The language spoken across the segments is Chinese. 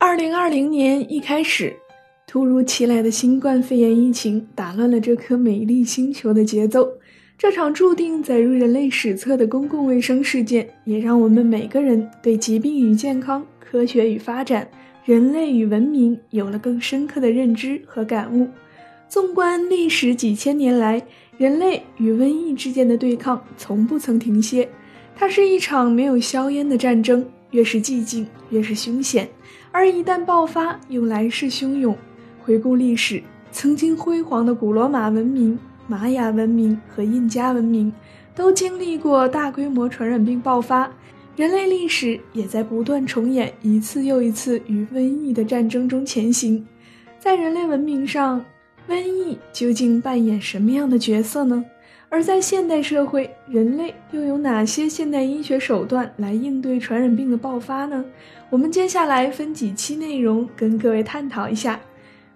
二零二零年一开始，突如其来的新冠肺炎疫情打乱了这颗美丽星球的节奏。这场注定载入人类史册的公共卫生事件，也让我们每个人对疾病与健康、科学与发展、人类与文明有了更深刻的认知和感悟。纵观历史几千年来，人类与瘟疫之间的对抗从不曾停歇。它是一场没有硝烟的战争，越是寂静，越是凶险。而一旦爆发，又来势汹涌。回顾历史，曾经辉煌的古罗马文明、玛雅文明和印加文明，都经历过大规模传染病爆发。人类历史也在不断重演一次又一次与瘟疫的战争中前行。在人类文明上，瘟疫究竟扮演什么样的角色呢？而在现代社会，人类又有哪些现代医学手段来应对传染病的爆发呢？我们接下来分几期内容跟各位探讨一下。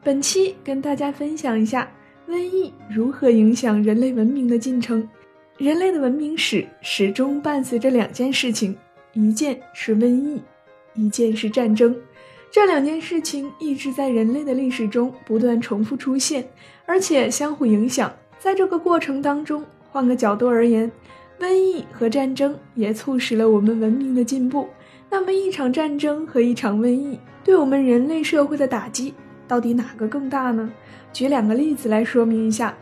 本期跟大家分享一下瘟疫如何影响人类文明的进程。人类的文明史始终伴随着两件事情，一件是瘟疫，一件是战争。这两件事情一直在人类的历史中不断重复出现，而且相互影响。在这个过程当中，换个角度而言，瘟疫和战争也促使了我们文明的进步。那么，一场战争和一场瘟疫对我们人类社会的打击，到底哪个更大呢？举两个例子来说明一下。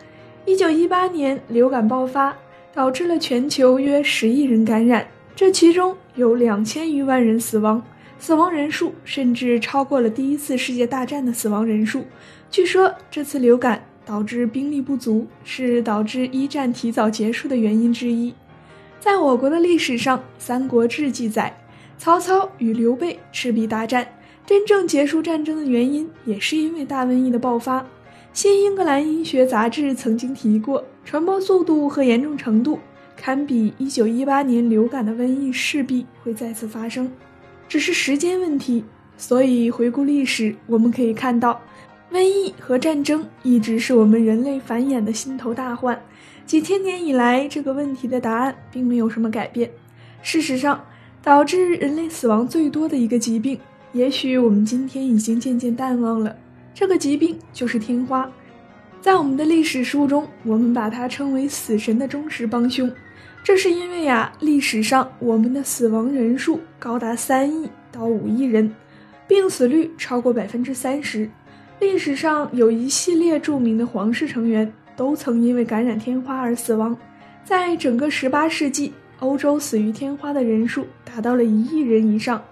一九一八年流感爆发，导致了全球约十亿人感染，这其中有两千余万人死亡，死亡人数甚至超过了第一次世界大战的死亡人数。据说这次流感。导致兵力不足是导致一战提早结束的原因之一。在我国的历史上，《三国志》记载，曹操与刘备赤壁大战，真正结束战争的原因也是因为大瘟疫的爆发。《新英格兰医学杂志》曾经提过，传播速度和严重程度堪比1918年流感的瘟疫，势必会再次发生，只是时间问题。所以回顾历史，我们可以看到。瘟疫和战争一直是我们人类繁衍的心头大患，几千年以来，这个问题的答案并没有什么改变。事实上，导致人类死亡最多的一个疾病，也许我们今天已经渐渐淡忘了。这个疾病就是天花，在我们的历史书中，我们把它称为死神的忠实帮凶。这是因为呀，历史上我们的死亡人数高达三亿到五亿人，病死率超过百分之三十。历史上有一系列著名的皇室成员都曾因为感染天花而死亡，在整个18世纪，欧洲死于天花的人数达到了一亿人以上。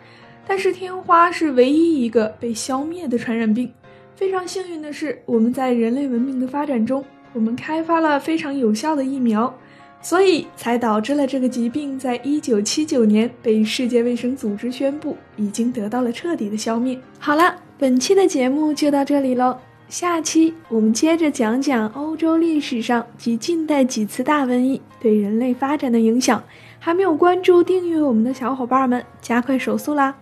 但是天花是唯一一个被消灭的传染病。非常幸运的是，我们在人类文明的发展中，我们开发了非常有效的疫苗，所以才导致了这个疾病在一九七九年被世界卫生组织宣布已经得到了彻底的消灭。好了。本期的节目就到这里喽，下期我们接着讲讲欧洲历史上及近代几次大瘟疫对人类发展的影响。还没有关注订阅我们的小伙伴们，加快手速啦！